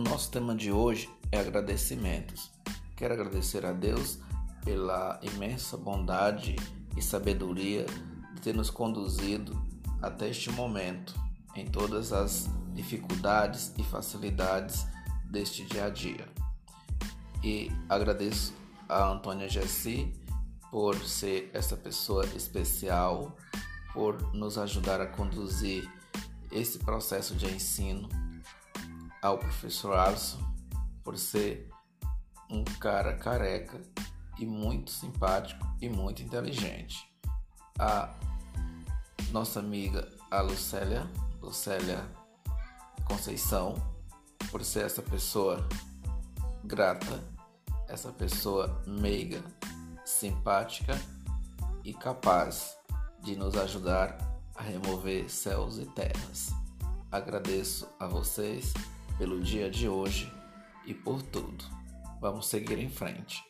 nosso tema de hoje é agradecimentos. Quero agradecer a Deus pela imensa bondade e sabedoria de ter nos conduzido até este momento, em todas as dificuldades e facilidades deste dia a dia. E agradeço a Antônia Jessi por ser essa pessoa especial, por nos ajudar a conduzir esse processo de ensino, ao professor Alisson por ser um cara careca e muito simpático e muito inteligente. A nossa amiga a Lucélia, Lucélia Conceição, por ser essa pessoa grata, essa pessoa meiga, simpática e capaz de nos ajudar a remover céus e terras. Agradeço a vocês pelo dia de hoje e por tudo. Vamos seguir em frente.